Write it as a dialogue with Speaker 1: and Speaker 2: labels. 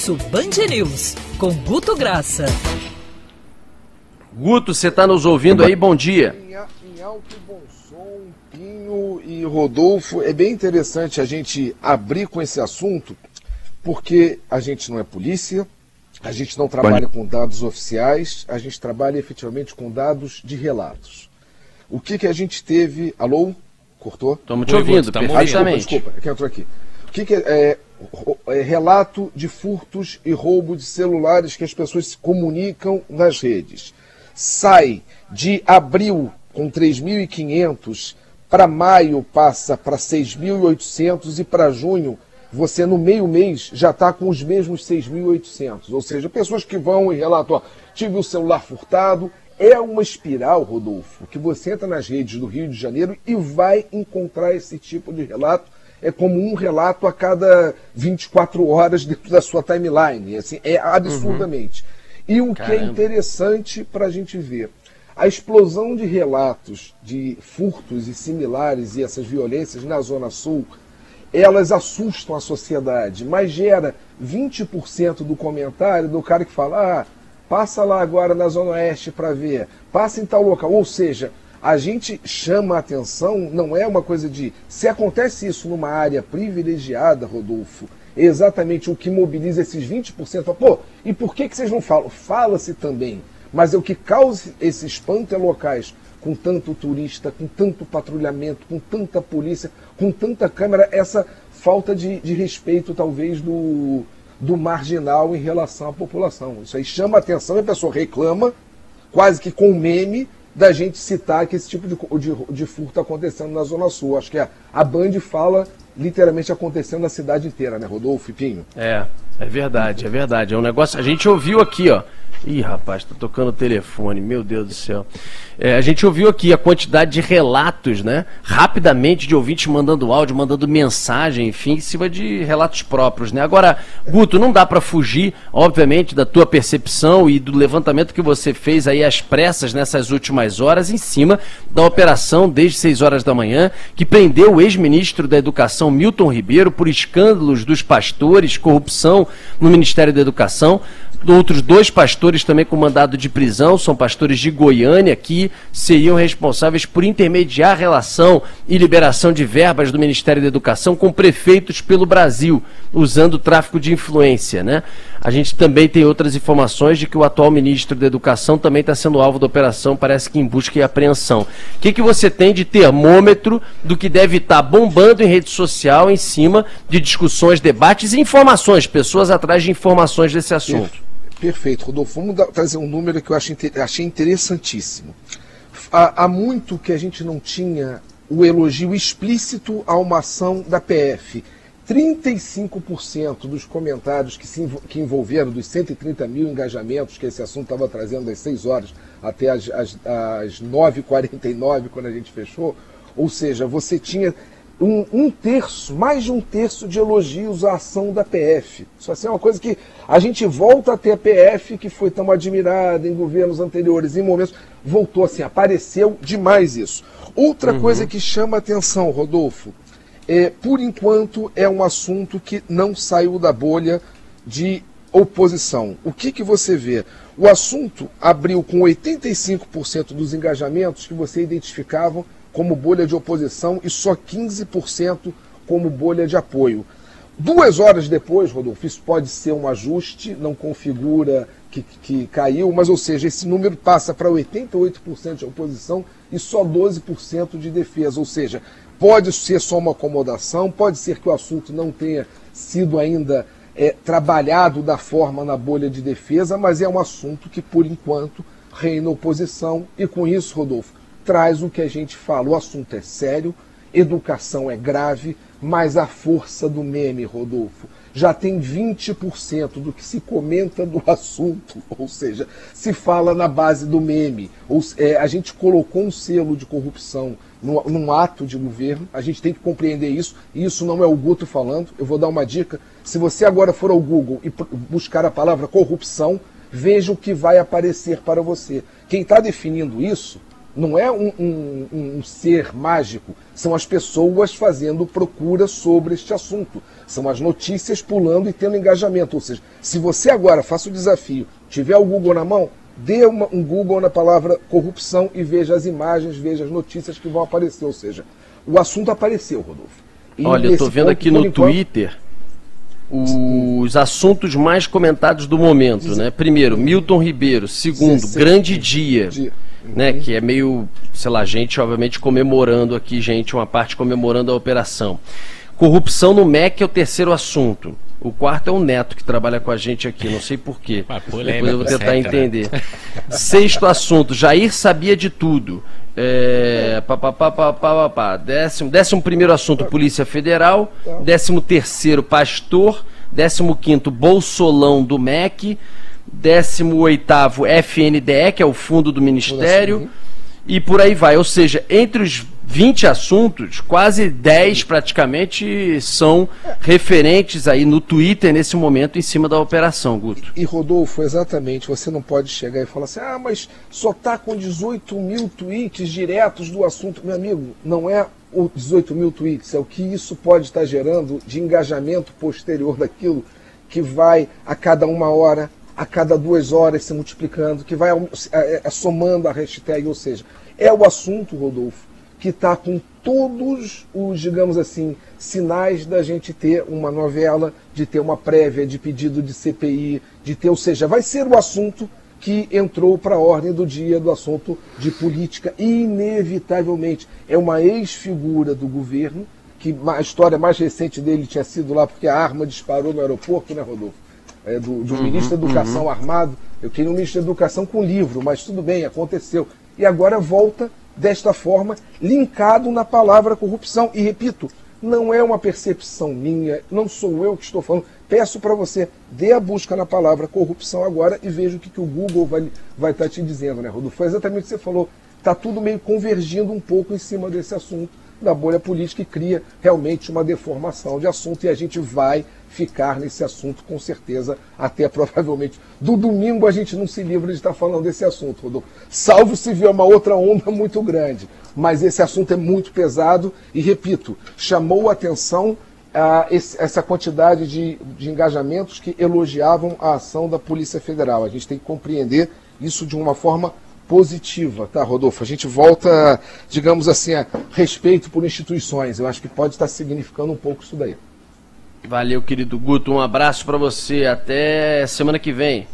Speaker 1: Pulso Band News, com Guto Graça.
Speaker 2: Guto, você está nos ouvindo aí? Bom dia.
Speaker 3: Em alto e bom som, Pinho e Rodolfo, é bem interessante a gente abrir com esse assunto, porque a gente não é polícia, a gente não trabalha com dados oficiais, a gente trabalha efetivamente com dados de relatos. O que, que a gente teve. Alô? Cortou?
Speaker 2: Estamos te ouvindo, tá perfeitamente.
Speaker 3: desculpa, desculpa, é que entrou aqui. O que, que é, é, é, relato de furtos e roubo de celulares que as pessoas se comunicam nas redes. Sai de abril com 3.500, para maio passa para 6.800 e para junho você no meio mês já está com os mesmos 6.800. Ou seja, pessoas que vão e relatam, ó, tive o celular furtado. É uma espiral, Rodolfo, que você entra nas redes do Rio de Janeiro e vai encontrar esse tipo de relato. É como um relato a cada 24 horas dentro da sua timeline. Assim, é absurdamente. Uhum. E o Caramba. que é interessante para a gente ver. A explosão de relatos de furtos e similares e essas violências na Zona Sul elas assustam a sociedade, mas gera 20% do comentário do cara que fala: ah, passa lá agora na Zona Oeste para ver, passa em tal local. Ou seja, a gente chama a atenção, não é uma coisa de. Se acontece isso numa área privilegiada, Rodolfo, exatamente o que mobiliza esses 20%. Pô, e por que, que vocês não falam? Fala-se também. Mas é o que causa esse espanto é locais com tanto turista, com tanto patrulhamento, com tanta polícia, com tanta câmera, essa falta de, de respeito, talvez, do, do marginal em relação à população. Isso aí chama atenção e a pessoa reclama, quase que com meme, da gente citar que esse tipo de, de, de furto está acontecendo na Zona Sul. Acho que a, a Band fala literalmente acontecendo na cidade inteira, né, Rodolfo e Pinho?
Speaker 2: É, é verdade, é verdade. É um negócio. A gente ouviu aqui, ó. Ih, rapaz, tá tocando o telefone, meu Deus do céu. É, a gente ouviu aqui a quantidade de relatos, né? Rapidamente de ouvintes mandando áudio, mandando mensagem, enfim, em cima de relatos próprios, né? Agora, Guto, não dá para fugir, obviamente, da tua percepção e do levantamento que você fez aí às pressas nessas últimas horas, em cima da operação desde 6 horas da manhã, que prendeu o ex-ministro da Educação, Milton Ribeiro, por escândalos dos pastores, corrupção no Ministério da Educação outros dois pastores também com mandado de prisão, são pastores de Goiânia, que seriam responsáveis por intermediar relação e liberação de verbas do Ministério da Educação com prefeitos pelo Brasil, usando tráfico de influência. Né? A gente também tem outras informações de que o atual ministro da Educação também está sendo alvo da operação, parece que em busca e apreensão. O que, que você tem de termômetro do que deve estar tá bombando em rede social em cima de discussões, debates e informações, pessoas atrás de informações desse assunto?
Speaker 3: Perfeito, Rodolfo. Vamos dar, trazer um número que eu achei, achei interessantíssimo. Há, há, muito que a gente não tinha o elogio explícito a uma ação da PF. 35% dos comentários que, se, que envolveram dos 130 mil engajamentos que esse assunto estava trazendo das 6 horas até as, as, as 9h49, quando a gente fechou, ou seja, você tinha um, um, terço, mais de um terço de elogios à ação da PF. Isso assim, é uma coisa que a gente volta a ter a PF, que foi tão admirada em governos anteriores, em momentos. Voltou assim, apareceu demais isso. Outra uhum. coisa que chama atenção, Rodolfo, é, por enquanto é um assunto que não saiu da bolha de oposição. O que, que você vê? O assunto abriu com 85% dos engajamentos que você identificava como bolha de oposição e só 15% como bolha de apoio. Duas horas depois, Rodolfo, isso pode ser um ajuste, não configura que, que caiu, mas ou seja, esse número passa para 88% de oposição e só 12% de defesa. Ou seja, pode ser só uma acomodação, pode ser que o assunto não tenha sido ainda é, trabalhado da forma na bolha de defesa, mas é um assunto que, por enquanto, reina oposição. E com isso, Rodolfo, traz o que a gente fala. O assunto é sério, educação é grave, mas a força do meme, Rodolfo, já tem 20% do que se comenta do assunto, ou seja, se fala na base do meme. Ou, é, a gente colocou um selo de corrupção num, num, ato de governo, a gente tem que compreender isso, e isso não é o Guto falando. Eu vou dar uma dica: se você agora for ao Google e buscar a palavra corrupção, veja o que vai aparecer para você. Quem está definindo isso Não é um, um, um, ser mágico, são as pessoas fazendo procura sobre este assunto. São as notícias pulando e tendo engajamento. Ou seja, se você agora faça o desafio, tiver o Google na mão, dê uma, um Google na palavra corrupção e veja as imagens, veja as notícias que vão aparecer. Ou seja, o assunto apareceu, Rodolfo.
Speaker 2: E Olha, eu estou vendo ponto, aqui no enquanto... Twitter os assuntos mais comentados do momento, né? Primeiro, Milton Ribeiro. Segundo, Grande Dia, dia. Né? Que é meio, sei lá, gente obviamente comemorando aqui, gente, uma parte comemorando a operação. Corrupção no MEC é o terceiro assunto. O quarto é o Neto, que trabalha com a gente aqui, não sei porquê. Depois eu vou tentar entender. Sexto assunto, Jair sabia de tudo. É, pá, pá, pá, pá, pá, pá, Décimo, décimo primeiro assunto, Polícia Federal. Décimo terceiro, Pastor. Décimo quinto, Bolsolão do MEC. Décimo oitavo, FNDE, que é o Fundo do Ministério. E por aí vai. Ou seja, entre os 20 assuntos, quase 10 praticamente são referentes aí no Twitter nesse momento em cima da operação, Guto.
Speaker 3: E, Rodolfo, exatamente, você não pode chegar e falar assim, ah, mas só está com 18 mil tweets diretos do assunto. Meu amigo, não é o 18 mil tweets, é o que isso pode estar gerando de engajamento posterior daquilo que vai a cada uma hora, a cada duas horas se multiplicando, que vai é, é, somando a hashtag, ou seja, é o assunto, Rodolfo, que está com todos os, digamos assim, sinais da gente ter uma novela, de ter uma prévia de pedido de CPI, de ter, ou seja, vai ser o assunto que entrou para a ordem do dia do assunto de política, inevitavelmente. É uma ex-figura do governo, que a história mais recente dele tinha sido lá porque a arma disparou no aeroporto, né, Rodolfo? É, do, do uhum, ministro da Educação uhum. armado. Eu queria um ministro da Educação com livro, mas tudo bem, aconteceu. E agora volta desta forma, linkado na palavra corrupção. E repito, não é uma percepção minha, não sou eu que estou falando. Peço para você, dê a busca na palavra corrupção agora e veja o que, que o Google vai estar vai tá te dizendo, né, Rodolfo? Foi exatamente o que você falou. Está tudo meio convergindo um pouco em cima desse assunto da bolha política e cria realmente uma deformação de assunto e a gente vai ficar nesse assunto com certeza até provavelmente do domingo a gente não se livra de estar falando desse assunto, Rodolfo. Salvo se vier uma outra onda muito grande. Mas esse assunto é muito pesado e, repito, chamou a atenção a esse, essa quantidade de, de engajamentos que elogiavam a ação da Polícia Federal. A gente tem que compreender isso de uma forma positiva, tá, Rodolfo? A gente volta, digamos assim, a respeito por instituições. Eu acho que pode estar significando um pouco isso daí.
Speaker 2: Valeu, querido Guto. Um abraço para você. Até semana que vem.